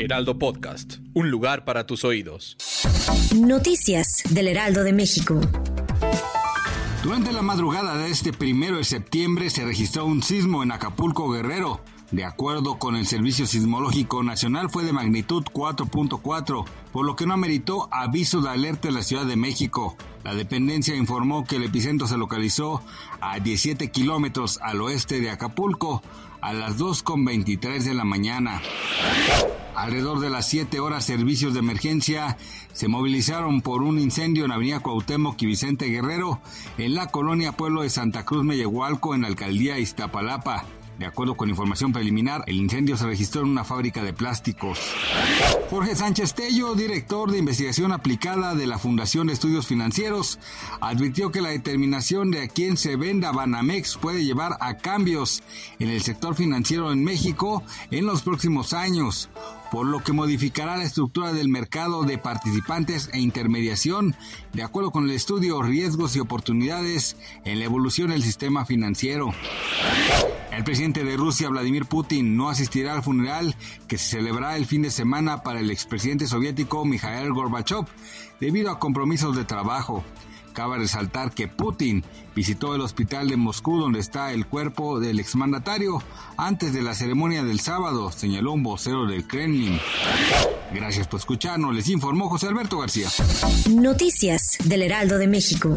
Heraldo Podcast, un lugar para tus oídos. Noticias del Heraldo de México. Durante la madrugada de este primero de septiembre se registró un sismo en Acapulco, Guerrero. De acuerdo con el Servicio Sismológico Nacional, fue de magnitud 4.4, por lo que no ameritó aviso de alerta en la Ciudad de México. La dependencia informó que el epicentro se localizó a 17 kilómetros al oeste de Acapulco a las 2.23 de la mañana. Alrededor de las 7 horas, servicios de emergencia se movilizaron por un incendio en Avenida Cuauhtémoc y Vicente Guerrero en la colonia Pueblo de Santa Cruz Mellehualco en la alcaldía Iztapalapa. De acuerdo con información preliminar, el incendio se registró en una fábrica de plásticos. Jorge Sánchez Tello, director de investigación aplicada de la Fundación de Estudios Financieros, advirtió que la determinación de a quién se venda Banamex puede llevar a cambios en el sector financiero en México en los próximos años por lo que modificará la estructura del mercado de participantes e intermediación, de acuerdo con el estudio Riesgos y Oportunidades en la evolución del sistema financiero. El presidente de Rusia, Vladimir Putin, no asistirá al funeral que se celebrará el fin de semana para el expresidente soviético Mikhail Gorbachev debido a compromisos de trabajo. Cabe resaltar que Putin visitó el hospital de Moscú donde está el cuerpo del exmandatario antes de la ceremonia del sábado, señaló un vocero del Kremlin. Gracias por escucharnos, les informó José Alberto García. Noticias del Heraldo de México.